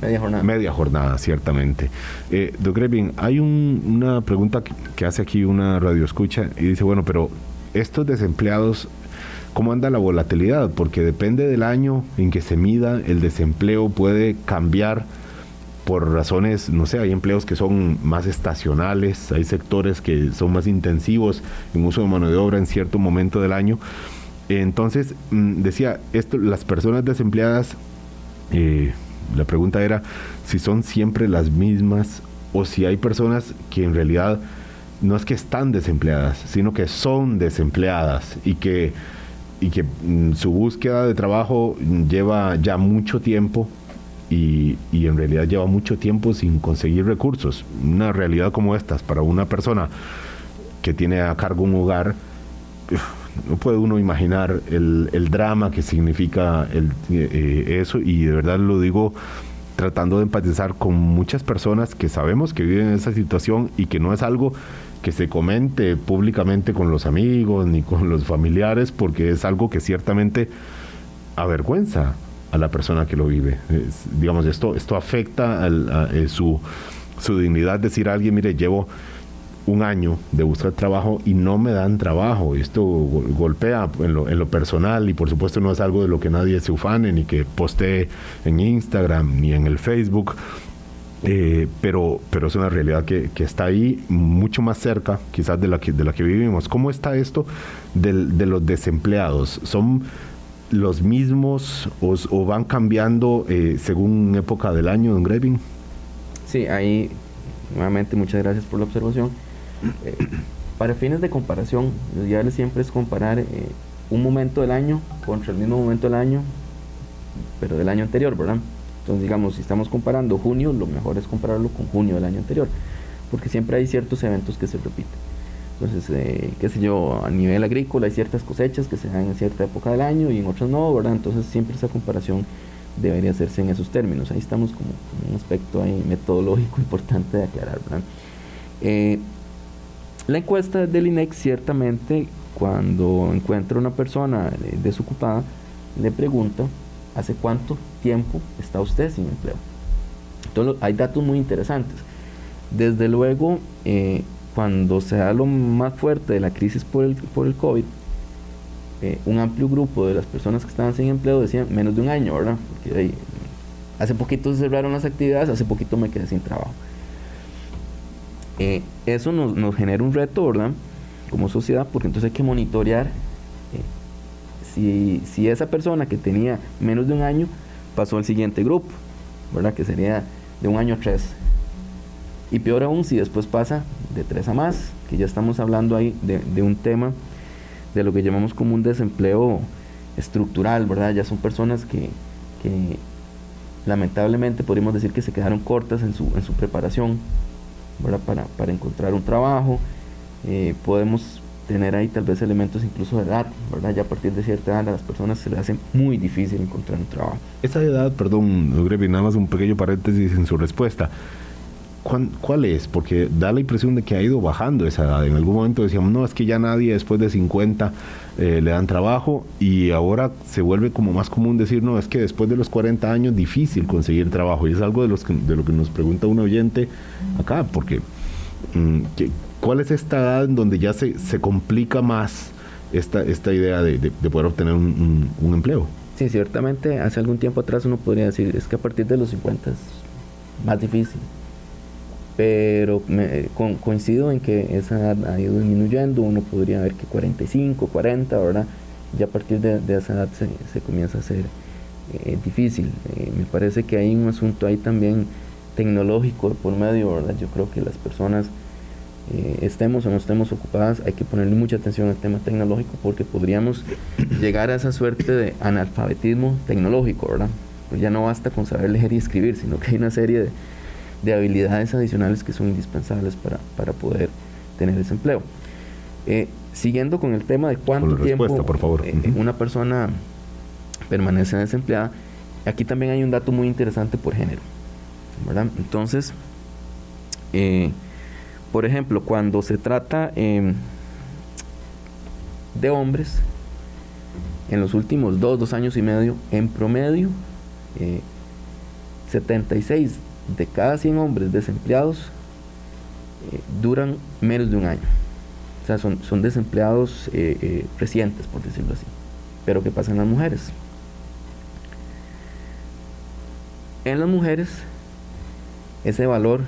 Media jornada.
Media jornada, ciertamente. Eh, doctor Grevin, hay una pregunta que, que, hace aquí una radio escucha y dice, bueno, pero estos desempleados cómo anda la volatilidad, porque depende del año en que se mida, el desempleo puede cambiar por razones, no sé, hay empleos que son más estacionales, hay sectores que son más intensivos en uso de mano de obra en cierto momento del año. Entonces, mm, decía, esto, las personas desempleadas, eh, la pregunta era si son siempre las mismas o si hay personas que en realidad no es que están desempleadas, sino que son desempleadas y que y que mm, su búsqueda de trabajo lleva ya mucho tiempo y, y, en realidad lleva mucho tiempo sin conseguir recursos. Una realidad como esta para una persona que tiene a cargo un hogar, no puede uno imaginar el, el drama que significa eh, eso y de verdad lo digo tratando de empatizar con muchas personas que sabemos que viven en esa situación y que no es algo que se comente públicamente con los amigos ni con los familiares, porque es algo que ciertamente avergüenza a la persona que lo vive. digamos, esto, esto afecta a, eh, su, su dignidad, decir a alguien, mire, llevo un año de buscar trabajo y no me dan trabajo. Esto golpea en lo, en lo, personal y por supuesto no es algo de lo que nadie se ufane ni que postee en Instagram ni en el Facebook. Eh, pero, pero es una realidad que, que, está ahí mucho más cerca quizás de la que, de la que vivimos. ¿Cómo está esto del, de los desempleados? ¿Son los mismos o, van cambiando eh, según época del año, en Graving?
Sí, ahí nuevamente muchas gracias por la observación. Eh, para fines de comparación, lo ideal siempre es comparar eh, un momento del año contra el mismo momento del año, pero del año anterior, ¿verdad? Entonces, digamos, si estamos comparando junio, lo mejor es compararlo con junio del año anterior, porque siempre hay ciertos eventos que se repiten. Entonces, eh, qué sé yo, a nivel agrícola hay ciertas cosechas que se dan en cierta época del año y en otras no, ¿verdad? Entonces, siempre esa comparación debería hacerse en esos términos. Ahí estamos como, un aspecto ahí metodológico importante de aclarar, ¿verdad? La encuesta del INEX ciertamente cuando encuentra una persona desocupada le pregunta hace cuánto tiempo está usted sin empleo. Entonces hay datos muy interesantes. Desde luego, eh, cuando se da lo más fuerte de la crisis por el, por el COVID, eh, un amplio grupo de las personas que estaban sin empleo decían menos de un año, ¿verdad? Porque hace poquito se cerraron las actividades, hace poquito me quedé sin trabajo. Eh, eso nos, genera un reto. Como sociedad, porque entonces hay que monitorear eh, si, esa persona que tenía menos de un año pasó al siguiente grupo, ¿verdad? Que sería de un año a tres. Y peor aún si después pasa de tres a más, que ya estamos hablando ahí de, un tema de lo que llamamos como un desempleo estructural, ¿verdad? Ya son personas que, lamentablemente podríamos decir que se quedaron cortas en su, en su preparación para, para, encontrar un trabajo. Eh, podemos tener ahí tal vez elementos incluso de edad, ¿verdad? Ya a partir de cierta edad a las personas se les hace muy difícil encontrar un trabajo.
Esa edad, perdón, Grevi, nada más un pequeño paréntesis en su respuesta. ¿Cuál es? Porque da la impresión de que ha ido bajando esa edad. En algún momento decíamos, no, es que ya nadie después de 50 eh, le dan trabajo y ahora se vuelve como más común decir, no, es que después de los 40 años difícil conseguir trabajo. Y es algo de, los de lo que nos pregunta un oyente acá, porque mm, ¿cuál es esta edad en donde ya se, se complica más esta, idea de, poder obtener un, un empleo?
Sí, ciertamente hace algún tiempo atrás uno podría decir, es que a partir de los 50 es más difícil pero me, coincido en que esa edad ha ido disminuyendo, uno podría ver que 45, 40, ¿verdad? Ya a partir de, esa edad se, comienza a ser eh, difícil. Eh, me parece que hay un asunto ahí también tecnológico por medio, ¿verdad? Yo creo que las personas, eh, estemos o no estemos ocupadas, hay que ponerle mucha atención al tema tecnológico porque podríamos llegar a esa suerte de analfabetismo tecnológico, ¿verdad? Pues ya no basta con saber leer y escribir, sino que hay una serie de de habilidades adicionales que son indispensables para, para poder tener ese empleo. Eh, siguiendo con el tema de cuánto tiempo
por favor.
Eh, una persona permanece desempleada, aquí también hay un dato muy interesante por género. ¿verdad? Entonces, eh, por ejemplo, cuando se trata em, de hombres, en los últimos dos, dos años y medio, en promedio, 76 de cada 100 hombres desempleados eh, duran menos de un año. O sea, son, son desempleados eh, eh, recientes, por decirlo así. Pero ¿qué pasa en las mujeres? En las mujeres ese valor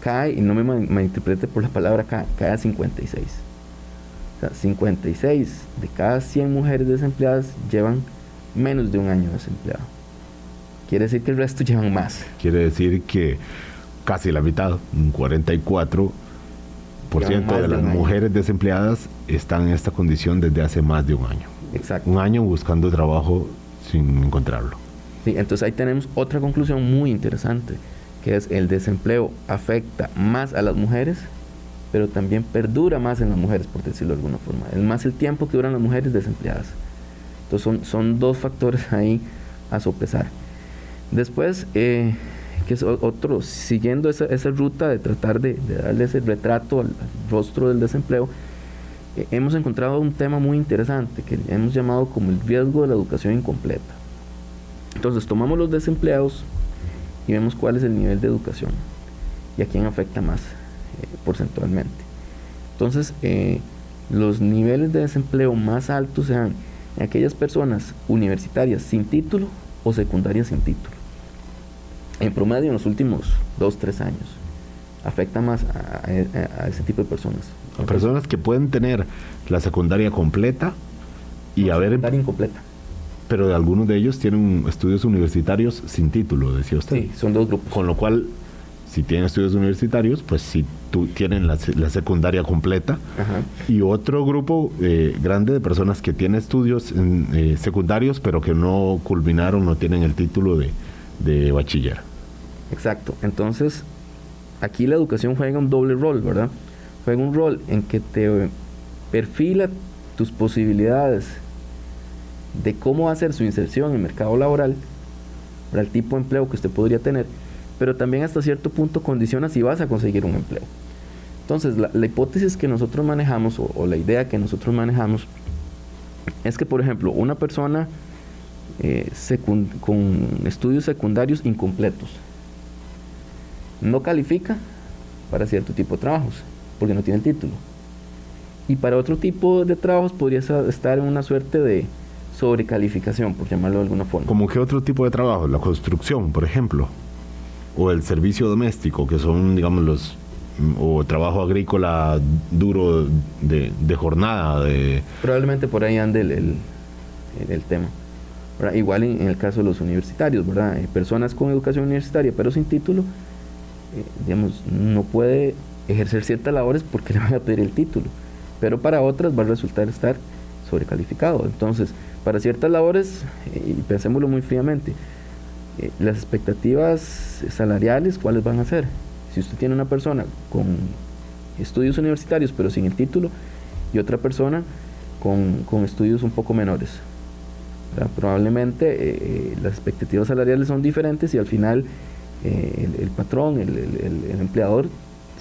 cae, y no me malinterprete por la palabra cae, cae a 56. O sea, 56 de cada 100 mujeres desempleadas llevan menos de un año desempleado. Quiere decir que el resto llevan más.
Quiere decir que casi la mitad, un 44% de las mujeres desempleadas están en esta condición desde hace más de un año.
Exacto.
Un año buscando trabajo sin encontrarlo.
Sí, entonces ahí tenemos otra conclusión muy interesante, que es el desempleo afecta más a las mujeres, pero también perdura más en las mujeres, por decirlo de alguna forma. Es más el tiempo que duran las mujeres desempleadas. Entonces son, son dos factores ahí a sopesar. Después, eh, que es otro, siguiendo esa, ruta de tratar de, darle ese retrato al, rostro del desempleo, eh, hemos encontrado un tema muy interesante que hemos llamado como el riesgo de la educación incompleta. Entonces tomamos los desempleados y vemos cuál es el nivel de educación y a quién afecta más eh, porcentualmente. Entonces, los niveles de desempleo más altos sean aquellas personas universitarias sin título o secundarias sin título. En promedio en los últimos dos, tres años. Afecta más a, ese tipo de personas.
A personas que pueden tener la secundaria completa y haber...
Secundaria incompleta.
Pero de algunos de ellos tienen estudios universitarios sin título, decía usted.
Sí, son dos grupos.
Con lo cual, si tienen estudios universitarios, pues si tú tienen la, secundaria completa. Y otro grupo eh, grande de personas que tienen estudios eh, secundarios, pero que no culminaron, no tienen el título de, de bachiller.
Exacto. Entonces, aquí la educación juega un doble rol, ¿verdad? Juega un rol en que te perfila tus posibilidades de cómo hacer su inserción en el mercado laboral, para el tipo de empleo que usted podría tener, pero también hasta cierto punto condiciona si vas a conseguir un empleo. Entonces, la, hipótesis que nosotros manejamos, o, la idea que nosotros manejamos, es que, por ejemplo, una persona eh, con estudios secundarios incompletos no califica para cierto tipo de trabajos, porque no tiene el título. Y para otro tipo de trabajos podría estar en una suerte de, sobrecalificación, por llamarlo de alguna forma.
¿Como qué otro tipo de trabajo? La construcción, por ejemplo, o el servicio doméstico, que son, digamos, los o trabajo agrícola duro de, jornada. De...
Probablemente por ahí ande el, el, tema. Igual en, el caso de los universitarios, ¿verdad? Personas con educación universitaria pero sin título, digamos, no puede ejercer ciertas labores porque le van a pedir el título. Pero para otras va a resultar estar sobrecalificado. Entonces, para ciertas labores, y pensémoslo muy fríamente, eh, las expectativas salariales, ¿cuáles van a ser? Si usted tiene una persona con estudios universitarios pero sin el título y otra persona con, estudios un poco menores. Probablemente eh, eh, las expectativas salariales son diferentes y al final el, patrón, el, el empleador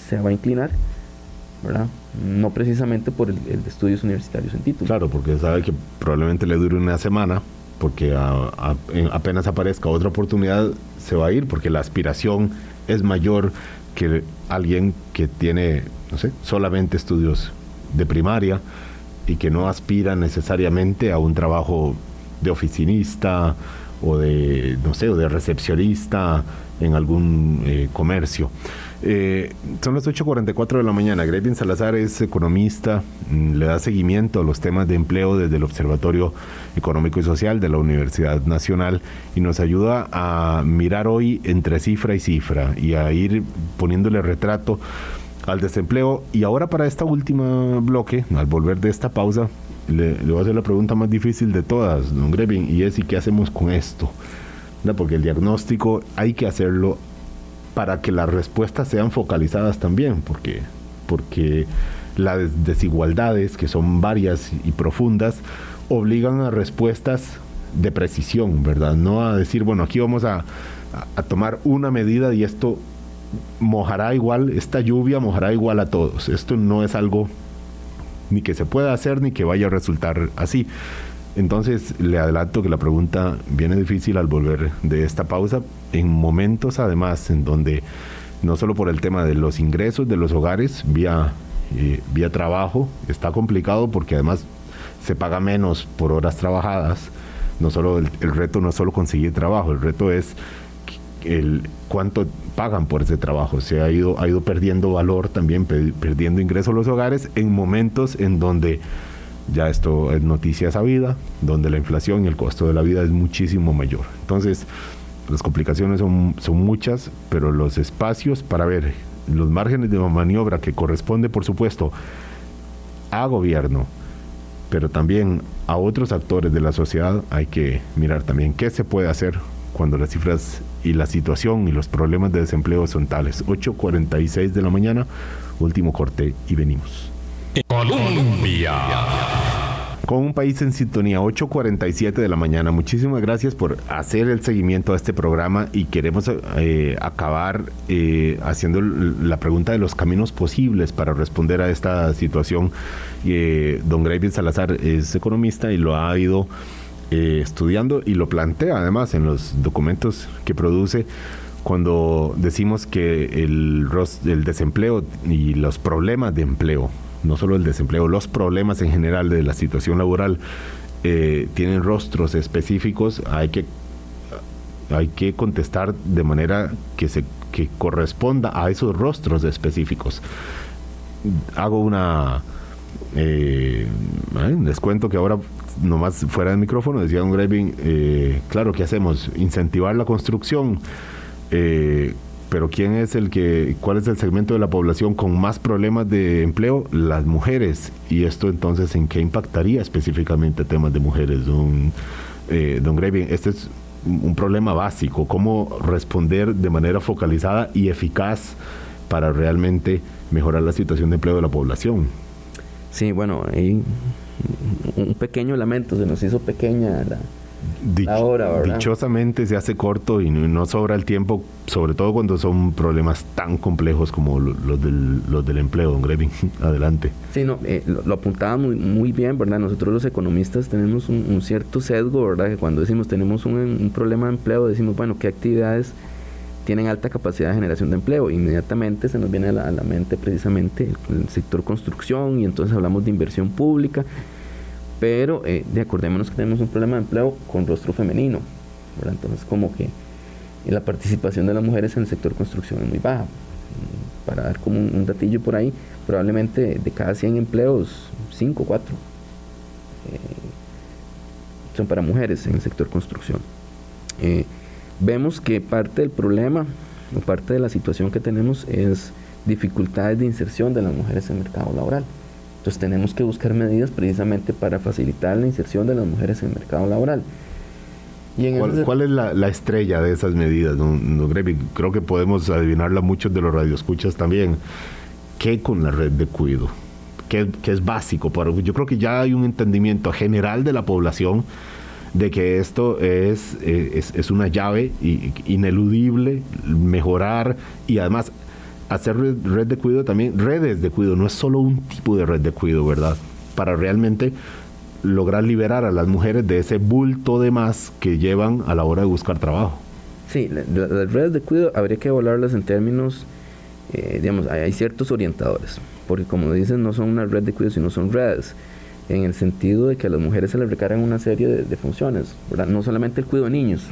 se va a inclinar ¿verdad? No precisamente por el, estudios universitarios en título.
Claro, porque sabe que probablemente le dure una semana, porque apenas aparezca otra oportunidad se va a ir, porque la aspiración es mayor que alguien que tiene, no sé, solamente estudios de primaria y que no aspira necesariamente a un trabajo de oficinista o de, no sé, o de recepcionista en algún eh, comercio. Eh, son las 8.44 de la mañana. Gretchen Salazar es economista, mm, le da seguimiento a los temas de empleo desde el Observatorio Económico y Social de la Universidad Nacional y nos ayuda a mirar hoy entre cifra y cifra y a ir poniéndole retrato al desempleo. Y ahora para esta última bloque, al volver de esta pausa, le, voy a hacer la pregunta más difícil de todas, don Grevin, y es ¿y qué hacemos con esto? Porque el diagnóstico hay que hacerlo para que las respuestas sean focalizadas también, porque, porque las desigualdades, que son varias y profundas, obligan a respuestas de precisión, ¿verdad? No a decir, bueno, aquí vamos a, a, tomar una medida y esto mojará igual, esta lluvia mojará igual a todos. Esto no es algo ni que se pueda hacer ni que vaya a resultar así. Entonces le adelanto que la pregunta viene difícil al volver de esta pausa, en momentos además en donde no solo por el tema de los ingresos de los hogares vía, eh, vía trabajo, está complicado porque además se paga menos por horas trabajadas, no solo el, reto no es solo conseguir trabajo, el reto es el cuánto pagan por ese trabajo. Se ha ido, ha ido perdiendo valor también, perdiendo ingresos los hogares en momentos en donde ya esto es noticia sabida, donde la inflación y el costo de la vida es muchísimo mayor. Entonces, las complicaciones son, son muchas, pero los espacios para ver los márgenes de maniobra que corresponde, por supuesto, a gobierno, pero también a otros actores de la sociedad, hay que mirar también qué se puede hacer cuando las cifras y la situación y los problemas de desempleo son tales. 8.46 de la mañana, último corte y venimos. Colombia. Con un país en sintonía, 8.47 de la mañana. Muchísimas gracias por hacer el seguimiento a este programa y queremos eh, acabar eh, haciendo la pregunta de los caminos posibles para responder a esta situación. Eh, don Graven Salazar es economista y lo ha ido estudiando y lo plantea además en los documentos que produce cuando decimos que el, el desempleo y los problemas de empleo no solo el desempleo, los problemas en general de la situación laboral eh, tienen rostros específicos, hay que, hay que contestar de manera que, se, que corresponda a esos rostros específicos. Hago una... Eh, les cuento que ahora nomás fuera del micrófono decía un Graving, eh, claro, ¿qué hacemos? Incentivar la construcción. Eh, pero ¿quién es el que, cuál es el segmento de la población con más problemas de empleo? Las mujeres. Y esto entonces, ¿en qué impactaría específicamente temas de mujeres, don, eh, don Graving? Este es un problema básico, cómo responder de manera focalizada y eficaz para realmente mejorar la situación de empleo de la población.
Sí, bueno, hay un pequeño lamento, se nos hizo pequeña la,
Dichosamente se hace corto y no, sobra el tiempo, sobre todo cuando son problemas tan complejos como los del, los del empleo, don Grevin. Adelante.
Sí, no, eh, lo, apuntaba muy, muy bien, ¿verdad? Nosotros los economistas tenemos un, cierto sesgo, ¿verdad? Que cuando decimos tenemos un, problema de empleo, decimos, bueno, ¿qué actividades tienen alta capacidad de generación de empleo? Inmediatamente se nos viene a la, a la mente precisamente el sector construcción y entonces hablamos de inversión pública pero eh, de acordémonos que tenemos un problema de empleo con rostro femenino, entonces como que la participación de las mujeres en el sector construcción es muy baja. Para dar como un, datillo por ahí, probablemente de cada 100 empleos, 5 o 4 son para mujeres en el sector construcción. Eh, vemos que parte del problema o parte de la situación que tenemos es dificultades de inserción de las mujeres en el mercado laboral. Entonces tenemos que buscar medidas precisamente para facilitar la inserción de las mujeres en el mercado laboral.
Y ¿Cuál, es la, estrella de esas medidas, don, Creo que podemos adivinarla muchos de los radioescuchas también. ¿Qué con la red de cuido? ¿Qué, es básico? yo creo que ya hay un entendimiento general de la población de que esto es, eh, es, una llave ineludible, mejorar y además hacer red, de cuidado también, redes de cuidado, no es solo un tipo de red de cuidado, ¿verdad? Para realmente lograr liberar a las mujeres de ese bulto de más que llevan a la hora de buscar trabajo.
Sí, las redes de cuidado habría que evaluarlas en términos, eh, digamos, hay, ciertos orientadores, porque como dicen, no son una red de cuidado, sino son redes, en el sentido de que a las mujeres se les recargan una serie de, funciones, ¿verdad? No solamente el cuidado de niños,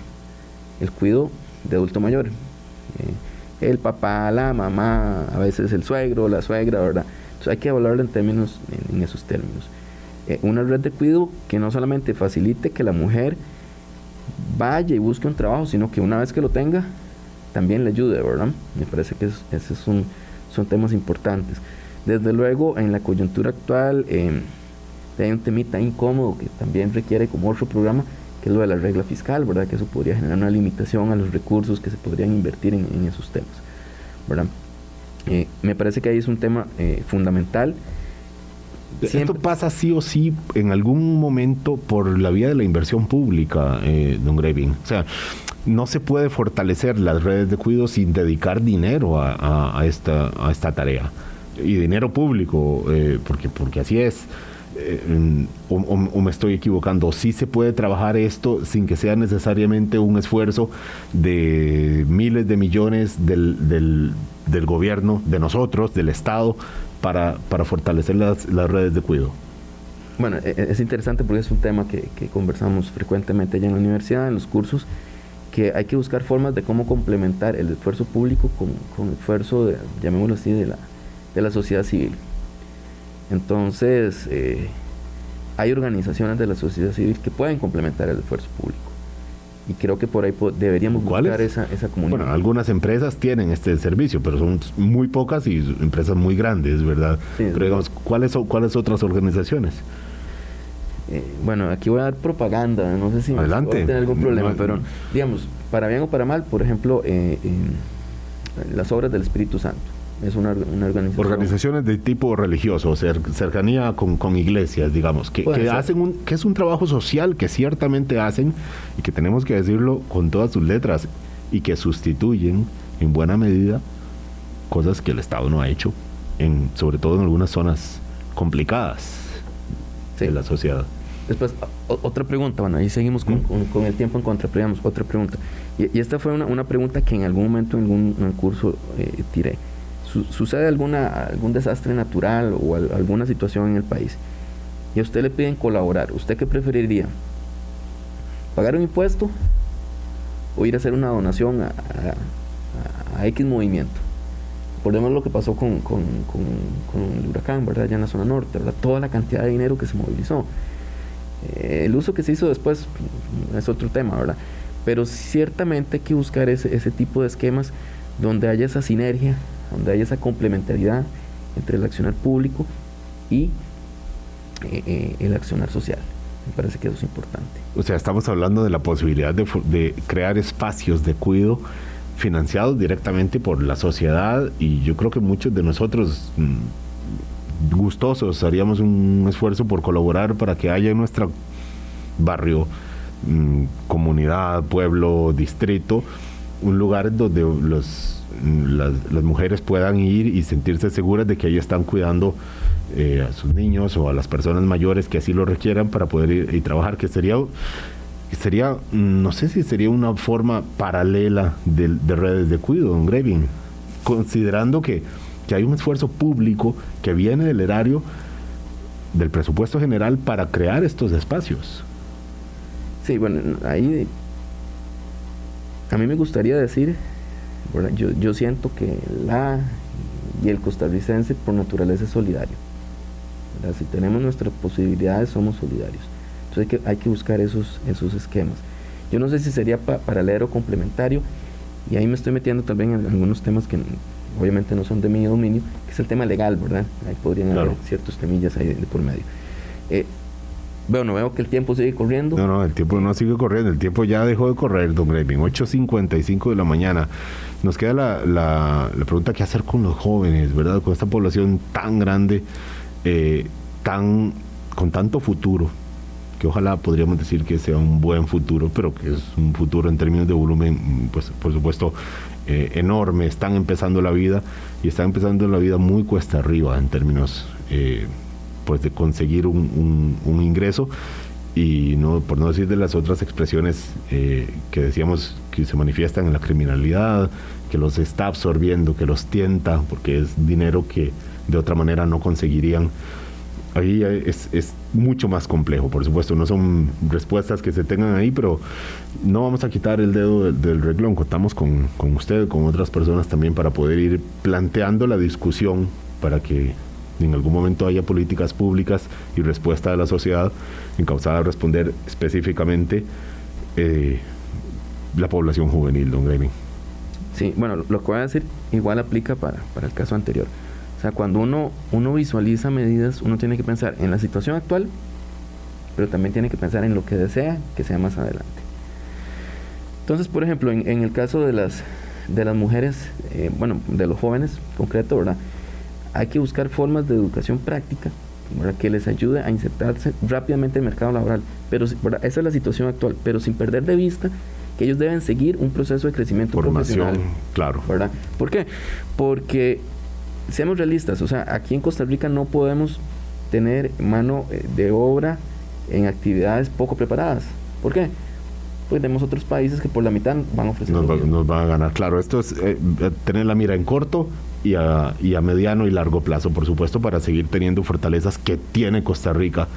el cuidado de adulto mayor. Eh, el papá, la mamá, a veces el suegro, la suegra, ¿verdad? Entonces hay que evaluarlo en términos, en, esos términos. Eh, una red de cuidado que no solamente facilite que la mujer vaya y busque un trabajo, sino que una vez que lo tenga, también le ayude, ¿verdad? Me parece que esos son, son temas importantes. Desde luego, en la coyuntura actual, eh, hay un temita incómodo que también requiere como otro programa, que es lo de la regla fiscal, ¿verdad? Que eso podría generar una limitación a los recursos que se podrían invertir en, esos temas, ¿verdad? Eh, me parece que ahí es un tema eh, fundamental.
Esto pasa sí o sí en algún momento por la vía de la inversión pública, eh, don Grevin. O sea, no se puede fortalecer las redes de cuidado sin dedicar dinero a, esta, a esta tarea. Y dinero público, porque, porque así es. Eh, o, me estoy equivocando, sí se puede trabajar esto sin que sea necesariamente un esfuerzo de miles de millones del, del, gobierno, de nosotros, del Estado, para, para fortalecer las, las, redes de cuidado.
Bueno, e, e, es interesante porque es un tema que, que, conversamos frecuentemente allá en la universidad, en los cursos, que hay que buscar formas de cómo complementar el esfuerzo público con, con el esfuerzo, de, llamémoslo así, de la, de la sociedad civil. Entonces, eh, hay organizaciones de la sociedad civil que pueden complementar el esfuerzo público. Y creo que por ahí deberíamos buscar esa, esa comunidad.
Bueno, algunas empresas tienen este servicio, pero son muy pocas y empresas muy grandes, ¿verdad? pero digamos, ¿cuáles, ¿cuáles otras organizaciones?
Eh, bueno, aquí voy a dar propaganda, no sé si
me Adelante.
tener algún problema, pero digamos, para bien o para mal, por ejemplo, eh, las obras del Espíritu Santo es una, organización.
Organizaciones de tipo religioso, cercanía con, iglesias, digamos, que, hacen un, que es un trabajo social que ciertamente hacen y que tenemos que decirlo con todas sus letras y que sustituyen en buena medida cosas que el Estado no ha hecho, en, sobre todo en algunas zonas complicadas de la sociedad.
Después, otra pregunta, bueno, ahí seguimos con, el tiempo en contra, pero otra pregunta. Y, esta fue una, pregunta que en algún momento en algún, curso eh, tiré sucede alguna, algún desastre natural o alguna situación en el país y a usted le piden colaborar, ¿usted qué preferiría? ¿Pagar un impuesto o ir a hacer una donación a, X movimiento? Recordemos lo que pasó con, con, el huracán, ¿verdad? Allá en la zona norte, ¿verdad? Toda la cantidad de dinero que se movilizó. Eh, el uso que se hizo después es otro tema, ¿verdad? Pero ciertamente hay que buscar ese, ese tipo de esquemas donde haya esa sinergia, donde haya esa complementariedad entre el accionar público y eh, eh, el accionar social. Me parece que eso es importante.
O sea, estamos hablando de la posibilidad de, de crear espacios de cuidado financiados directamente por la sociedad y yo creo que muchos de nosotros mm, gustosos haríamos un esfuerzo por colaborar para que haya en nuestro barrio, mm, comunidad, pueblo, distrito, un lugar donde los, las, mujeres puedan ir y sentirse seguras de que ahí están cuidando eh, a sus niños o a las personas mayores que así lo requieran para poder ir y trabajar, que sería, sería no sé si sería una forma paralela de, redes de cuidado, don Grevin, considerando que, que hay un esfuerzo público que viene del erario del presupuesto general para crear estos espacios.
Sí, bueno, ahí a mí me gustaría decir, yo, yo siento que la y el costarricense por naturaleza es solidario. Si tenemos nuestras posibilidades, somos solidarios. Entonces hay que, hay que buscar esos, esos esquemas. Yo no sé si sería paralelo o complementario, y ahí me estoy metiendo también en algunos temas que obviamente no son de mi dominio, que es el tema legal, ¿verdad? Ahí podrían haber ciertos temillas ahí de, por medio. Eh, bueno, veo que el tiempo sigue corriendo.
No, no, el tiempo no sigue corriendo, el tiempo ya dejó de correr, don Grevin. 8.55 de la mañana. Nos queda la, la, pregunta, ¿qué hacer con los jóvenes, verdad? Con esta población tan grande eh, tan, con tanto futuro, que ojalá podríamos decir que sea un buen futuro, pero que es un futuro en términos de volumen, pues por supuesto eh, enorme, están empezando la vida y están empezando la vida muy cuesta arriba en términos eh, pues de conseguir un, ingreso. Y no por no decir de las otras expresiones que decíamos que se manifiestan en la criminalidad, que los está absorbiendo, que los tienta, porque es dinero que de otra manera no conseguirían. Ahí es, es, mucho más complejo, por supuesto, no son respuestas que se tengan ahí, pero no vamos a quitar el dedo del, reglón, contamos con, con usted, con otras personas también para poder ir planteando la discusión para que en algún momento haya políticas públicas y respuesta de la sociedad encausada a responder específicamente eh, la población juvenil, don Gaming.
Sí, bueno, lo que voy a decir igual aplica para, para el caso anterior. O sea, cuando uno, uno visualiza medidas, uno tiene que pensar en la situación actual, pero también tiene que pensar en lo que desea que sea más adelante. Entonces, por ejemplo, en, el caso de las, de las mujeres, eh, bueno, de los jóvenes concreto, ¿verdad? Hay que buscar formas de educación práctica que les ayude a insertarse rápidamente en el mercado laboral. Pero esa es la situación actual, pero sin perder de vista que ellos deben seguir un proceso de crecimiento
Formación,
profesional.
claro.
¿verdad? ¿Por qué? Porque seamos realistas, o sea, aquí en Costa Rica no podemos tener mano eh, de obra en actividades poco preparadas. ¿Por qué? Pues tenemos otros países que por la mitad van a ofrecer.
Nos, van a ganar, claro. Esto es eh, eh, tener la mira en corto y a, y a, mediano y largo plazo, por supuesto, para seguir teniendo fortalezas que tiene Costa Rica,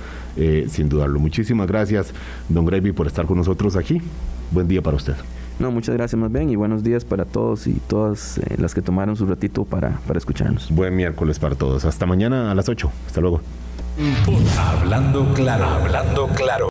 sin dudarlo. Muchísimas gracias, don Gravy, por estar con nosotros aquí. Buen día para usted.
No, muchas gracias más bien y buenos días para todos y todas eh, las que tomaron su ratito para, para escucharnos.
Buen miércoles para todos. Hasta mañana a las 8. Hasta luego.
Hablando claro, hablando claro.